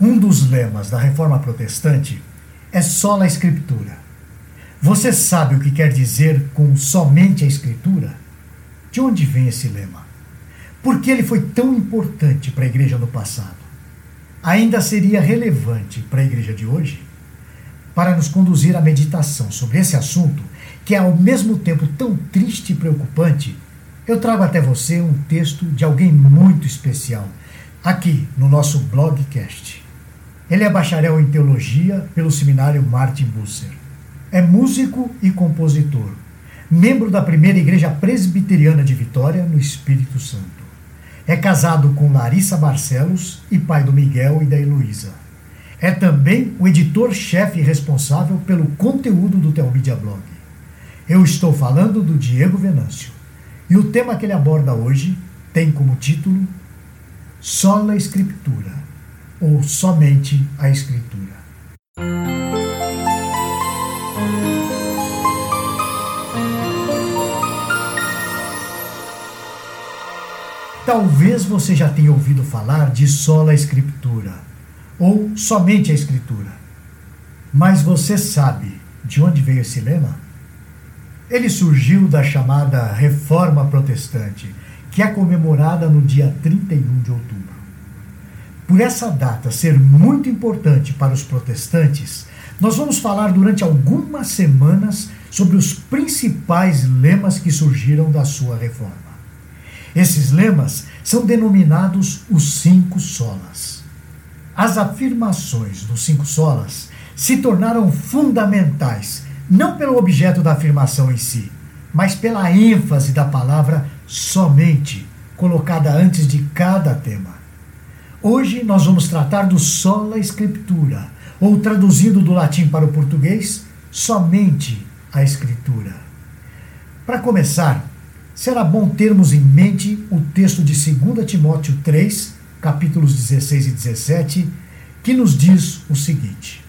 Um dos lemas da reforma protestante é sola escritura. Você sabe o que quer dizer com somente a escritura? De onde vem esse lema? Por que ele foi tão importante para a igreja no passado? Ainda seria relevante para a igreja de hoje? Para nos conduzir à meditação sobre esse assunto, que é ao mesmo tempo tão triste e preocupante, eu trago até você um texto de alguém muito especial, aqui no nosso blogcast. Ele é bacharel em teologia pelo seminário Martin Busser. É músico e compositor, membro da primeira igreja presbiteriana de Vitória, no Espírito Santo. É casado com Larissa Barcelos e pai do Miguel e da Heloísa. É também o editor-chefe responsável pelo conteúdo do Telmídia Blog. Eu estou falando do Diego Venâncio. E o tema que ele aborda hoje tem como título Sola Escritura, ou Somente a Escritura. Talvez você já tenha ouvido falar de sola escritura ou somente a escritura. Mas você sabe de onde veio esse lema? Ele surgiu da chamada Reforma Protestante, que é comemorada no dia 31 de outubro. Por essa data ser muito importante para os protestantes, nós vamos falar durante algumas semanas sobre os principais lemas que surgiram da sua reforma. Esses lemas são denominados os cinco solas. As afirmações dos cinco solas se tornaram fundamentais, não pelo objeto da afirmação em si, mas pela ênfase da palavra somente, colocada antes de cada tema. Hoje nós vamos tratar do sola escritura, ou traduzindo do latim para o português, somente a escritura. Para começar, será bom termos em mente o texto de 2 Timóteo 3, capítulos 16 e 17, que nos diz o seguinte: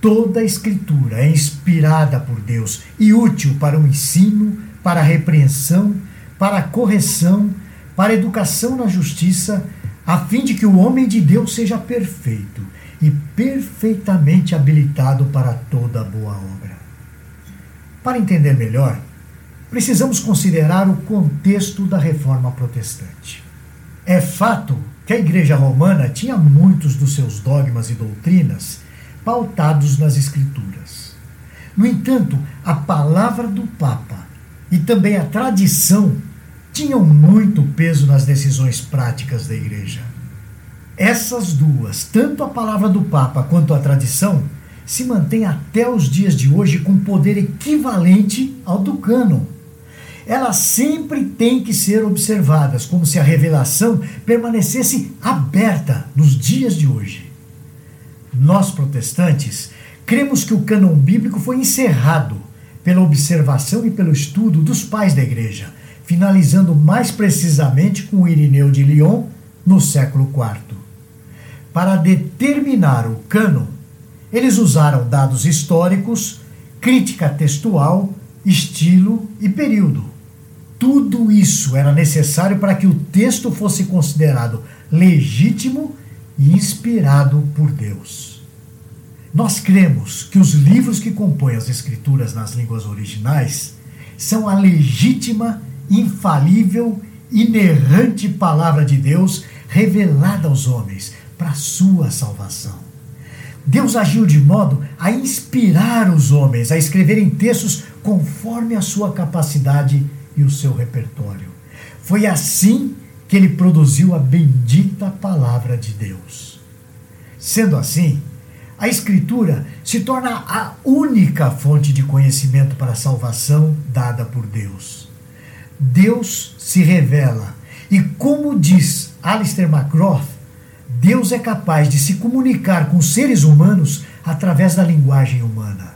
Toda a Escritura é inspirada por Deus e útil para o ensino, para a repreensão, para a correção, para a educação na justiça, a fim de que o homem de Deus seja perfeito e perfeitamente habilitado para toda boa obra. Para entender melhor, precisamos considerar o contexto da reforma protestante. É fato que a Igreja Romana tinha muitos dos seus dogmas e doutrinas pautados nas Escrituras. No entanto, a palavra do Papa e também a tradição tinham muito peso nas decisões práticas da Igreja. Essas duas, tanto a palavra do Papa quanto a tradição, se mantêm até os dias de hoje com poder equivalente ao do cânon elas sempre têm que ser observadas, como se a revelação permanecesse aberta nos dias de hoje. Nós, protestantes, cremos que o cânon bíblico foi encerrado pela observação e pelo estudo dos pais da Igreja, finalizando mais precisamente com o Irineu de Lyon no século IV. Para determinar o cânon, eles usaram dados históricos, crítica textual, estilo e período tudo isso era necessário para que o texto fosse considerado legítimo e inspirado por Deus. Nós cremos que os livros que compõem as Escrituras nas línguas originais são a legítima, infalível, inerrante palavra de Deus revelada aos homens para sua salvação. Deus agiu de modo a inspirar os homens a escreverem textos conforme a sua capacidade e o seu repertório. Foi assim que ele produziu a bendita palavra de Deus. Sendo assim, a Escritura se torna a única fonte de conhecimento para a salvação dada por Deus. Deus se revela e, como diz Alistair McGrath, Deus é capaz de se comunicar com seres humanos através da linguagem humana.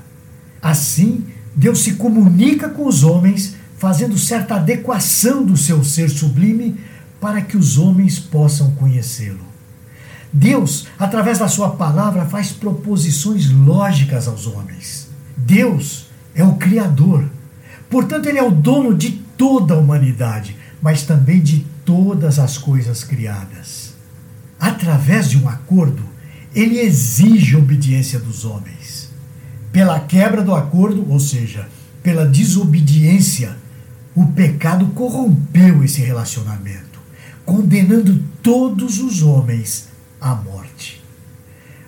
Assim, Deus se comunica com os homens fazendo certa adequação do seu ser sublime para que os homens possam conhecê-lo. Deus, através da sua palavra, faz proposições lógicas aos homens. Deus é o Criador. Portanto, Ele é o dono de toda a humanidade, mas também de todas as coisas criadas. através de um acordo, ele exige obediência dos homens. Pela quebra do acordo, ou seja, pela desobediência, o pecado corrompeu esse relacionamento, condenando todos os homens à morte.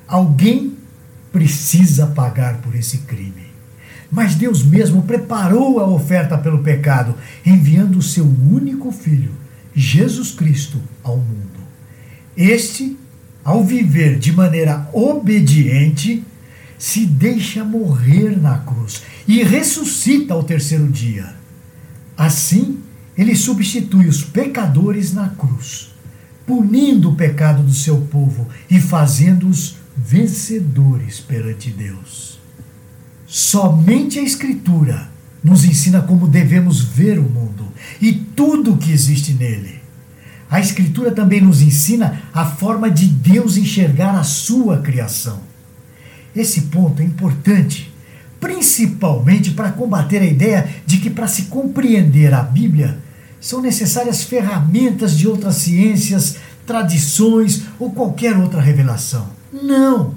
Alguém precisa pagar por esse crime. Mas Deus mesmo preparou a oferta pelo pecado, enviando o seu único filho, Jesus Cristo, ao mundo. Este, ao viver de maneira obediente, se deixa morrer na cruz e ressuscita ao terceiro dia. Assim, ele substitui os pecadores na cruz, punindo o pecado do seu povo e fazendo-os vencedores perante Deus. Somente a Escritura nos ensina como devemos ver o mundo e tudo o que existe nele. A Escritura também nos ensina a forma de Deus enxergar a sua criação. Esse ponto é importante, principalmente para combater a ideia de que, para se compreender a Bíblia, são necessárias ferramentas de outras ciências, tradições ou qualquer outra revelação. Não!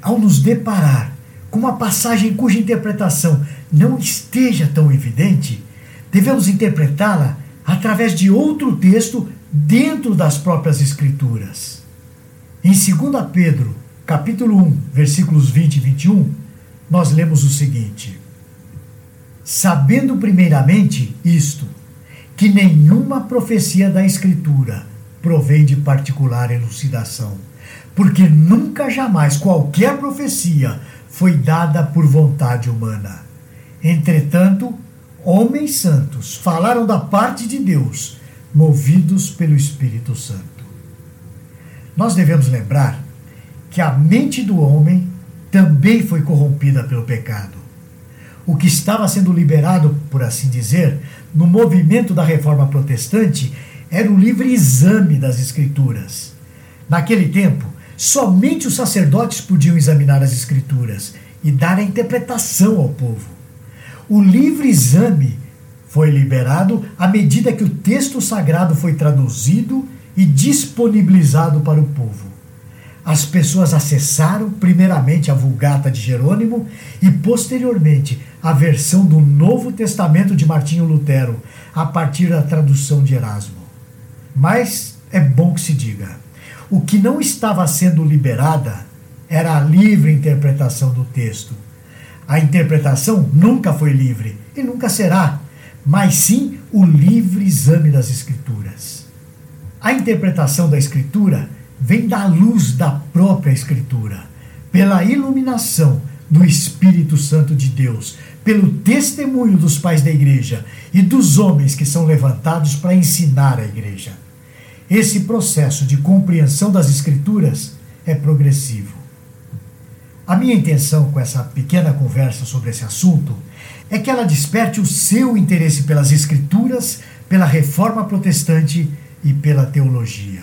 Ao nos deparar com uma passagem cuja interpretação não esteja tão evidente, devemos interpretá-la através de outro texto dentro das próprias Escrituras. Em 2 Pedro, capítulo 1, versículos 20 e 21, nós lemos o seguinte: Sabendo primeiramente isto, que nenhuma profecia da Escritura provém de particular elucidação, porque nunca jamais qualquer profecia foi dada por vontade humana. Entretanto, homens santos falaram da parte de Deus, movidos pelo Espírito Santo. Nós devemos lembrar que a mente do homem também foi corrompida pelo pecado. O que estava sendo liberado, por assim dizer, no movimento da reforma protestante era o livre exame das Escrituras. Naquele tempo, Somente os sacerdotes podiam examinar as Escrituras e dar a interpretação ao povo. O livre exame foi liberado à medida que o texto sagrado foi traduzido e disponibilizado para o povo. As pessoas acessaram primeiramente a Vulgata de Jerônimo e posteriormente a versão do Novo Testamento de Martinho Lutero, a partir da tradução de Erasmo. Mas é bom que se diga o que não estava sendo liberada era a livre interpretação do texto. A interpretação nunca foi livre e nunca será, mas sim o livre exame das Escrituras. A interpretação da Escritura vem da luz da própria Escritura, pela iluminação do Espírito Santo de Deus, pelo testemunho dos pais da igreja e dos homens que são levantados para ensinar a igreja. Esse processo de compreensão das Escrituras é progressivo. A minha intenção com essa pequena conversa sobre esse assunto é que ela desperte o seu interesse pelas Escrituras, pela reforma protestante e pela teologia.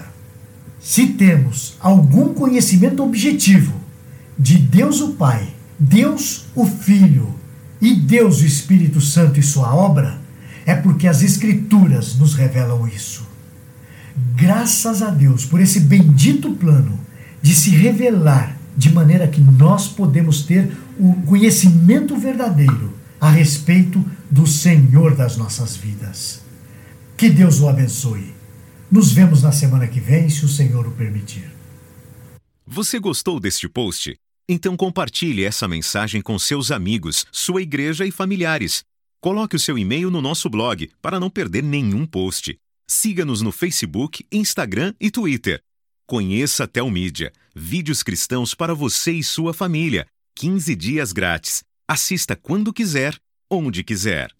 Se temos algum conhecimento objetivo de Deus o Pai, Deus o Filho e Deus o Espírito Santo e sua obra, é porque as Escrituras nos revelam isso graças a Deus por esse bendito plano de se revelar de maneira que nós podemos ter o conhecimento verdadeiro a respeito do Senhor das nossas vidas. Que Deus o abençoe. Nos vemos na semana que vem, se o Senhor o permitir. Você gostou deste post? Então compartilhe essa mensagem com seus amigos, sua igreja e familiares. Coloque o seu e-mail no nosso blog para não perder nenhum post. Siga-nos no Facebook, Instagram e Twitter. Conheça a Telmídia, vídeos cristãos para você e sua família. 15 dias grátis. Assista quando quiser, onde quiser.